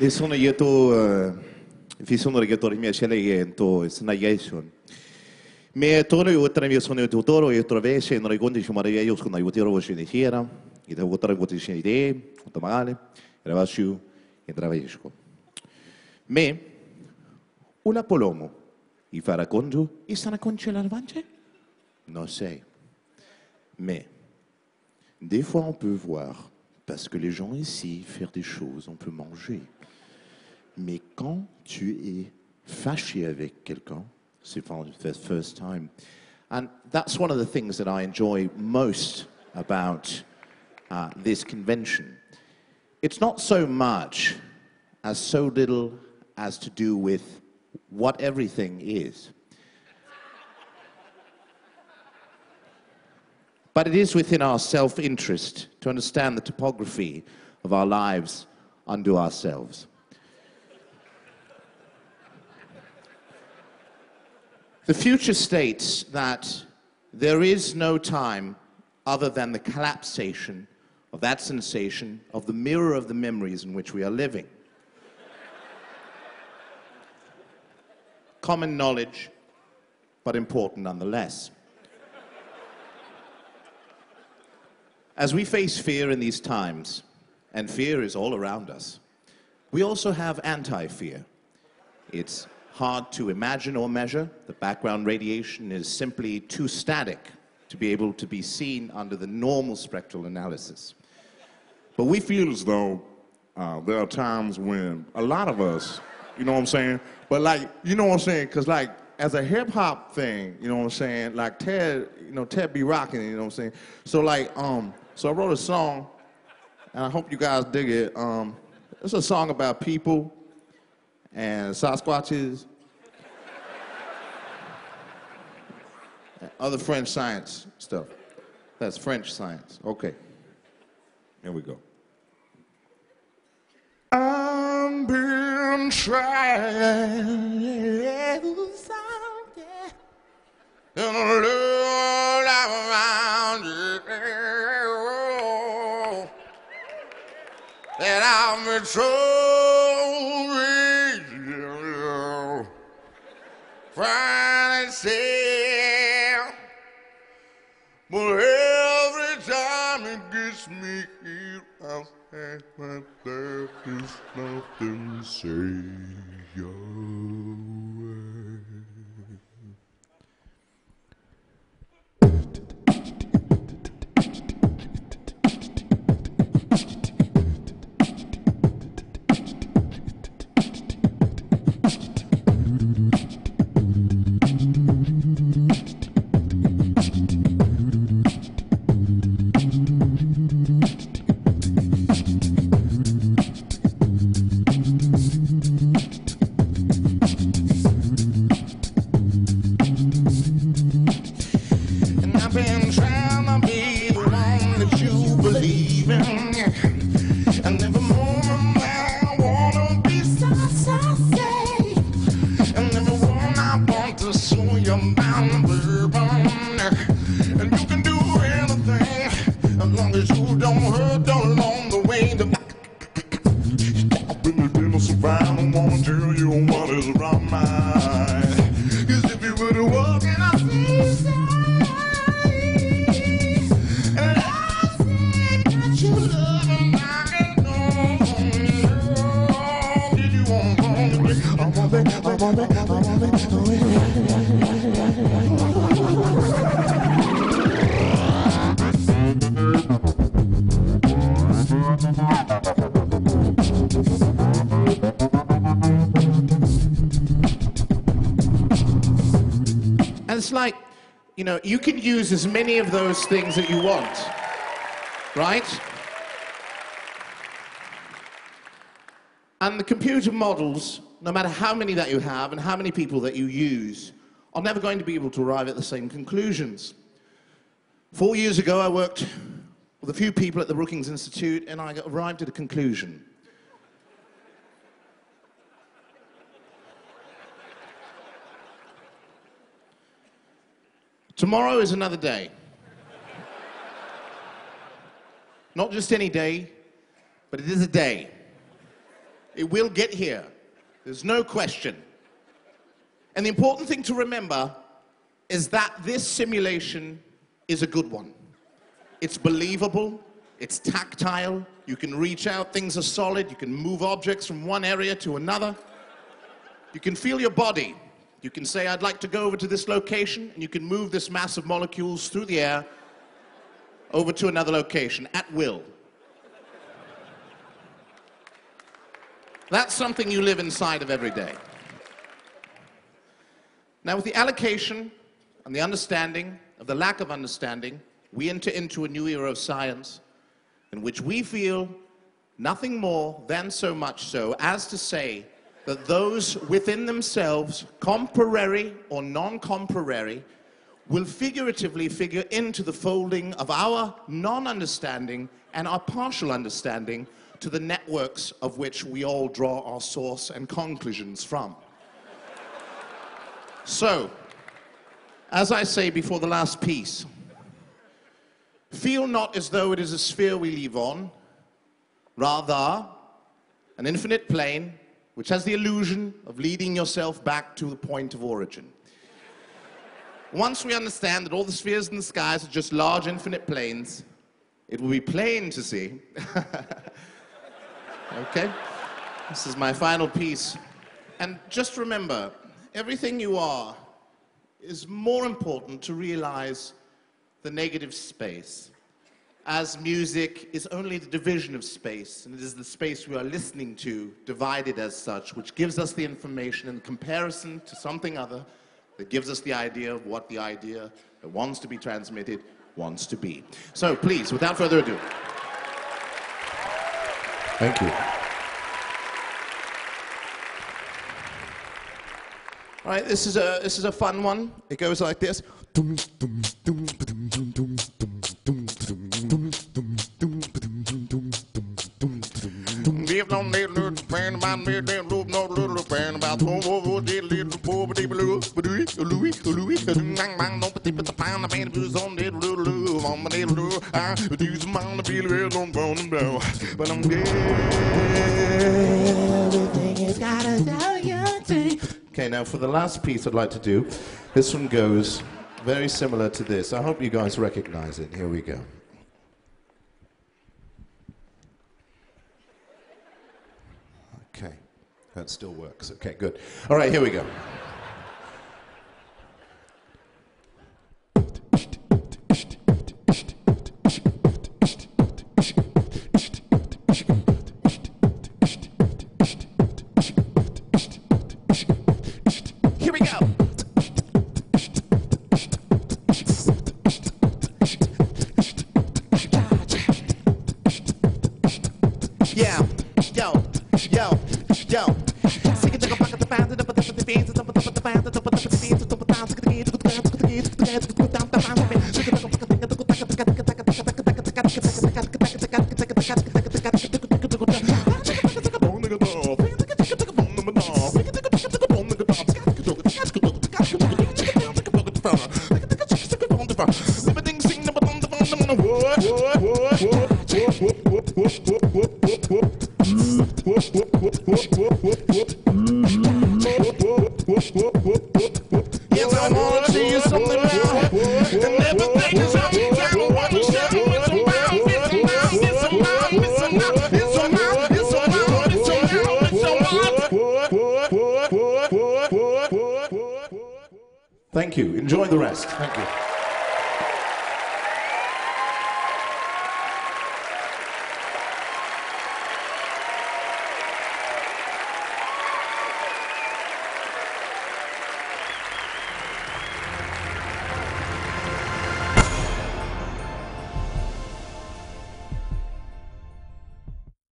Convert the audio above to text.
Nessuno je to, visono je to rimia šele je to sina ješun. Me toro je utra mi sono je to toro je tro veše in regondi šuma je jo skona jo tero vošine hiera. I da utra goti šine ide, to male, ravašiu e travaješko. Me una polomo i farà congiu i sana conce l'arvance? Non sei. Me, des fois on peut voir parce que les gens ici faire des choses, on peut manger. Mais quand tu es fâché avec quelqu'un, c'est for the first time. And that's one of the things that I enjoy most about uh, this convention. It's not so much as so little as to do with what everything is. But it is within our self interest to understand the topography of our lives unto ourselves. The future states that there is no time other than the collapsation of that sensation of the mirror of the memories in which we are living. Common knowledge, but important nonetheless. As we face fear in these times, and fear is all around us, we also have anti fear. It's hard to imagine or measure. The background radiation is simply too static to be able to be seen under the normal spectral analysis. But we feel as though uh, there are times when a lot of us, you know what I'm saying? But like, you know what I'm saying? Because like, as a hip hop thing, you know what I'm saying? Like Ted, you know, Ted be rocking, you know what I'm saying? So like, um, so I wrote a song, and I hope you guys dig it. Um, it's a song about people and Sasquatches, and other French science stuff. That's French science. Okay. Here we go. I've been trying that I'm so tell you is around my mind. 'Cause if you were to walk in a seaside, and I said that you love I know. Did you want me? I want it, I want it, I want it. And it's like, you know, you can use as many of those things that you want, right? And the computer models, no matter how many that you have and how many people that you use, are never going to be able to arrive at the same conclusions. Four years ago, I worked with a few people at the Brookings Institute, and I arrived at a conclusion. Tomorrow is another day. Not just any day, but it is a day. It will get here. There's no question. And the important thing to remember is that this simulation is a good one. It's believable, it's tactile, you can reach out, things are solid, you can move objects from one area to another. You can feel your body. You can say, I'd like to go over to this location, and you can move this mass of molecules through the air over to another location at will. That's something you live inside of every day. Now, with the allocation and the understanding of the lack of understanding, we enter into a new era of science in which we feel nothing more than so much so as to say that those within themselves, comparary or non comparary, will figuratively figure into the folding of our non understanding and our partial understanding to the networks of which we all draw our source and conclusions from. So, as I say before the last piece, feel not as though it is a sphere we live on, rather, an infinite plane which has the illusion of leading yourself back to the point of origin. Once we understand that all the spheres in the skies are just large infinite planes, it will be plain to see. okay? This is my final piece. And just remember, everything you are is more important to realize the negative space. As music is only the division of space, and it is the space we are listening to divided as such, which gives us the information in comparison to something other that gives us the idea of what the idea that wants to be transmitted wants to be. So please, without further ado. Thank you. All right, this is a this is a fun one. It goes like this. Little pan about me, then loop no little pan about oh oh oh did little poor but even Louis Louis Louis Louis bang bang no petit petit pan the man who's on it little little on my little I do some on the feel real on phone blow but I'm good everything is gotta tell you Okay, now for the last piece I'd like to do, this one goes very similar to this. I hope you guys recognize it. Here we go. Okay, that still works. Okay, good. All right, here we go. Yes, Thank you. Enjoy the rest. Thank you.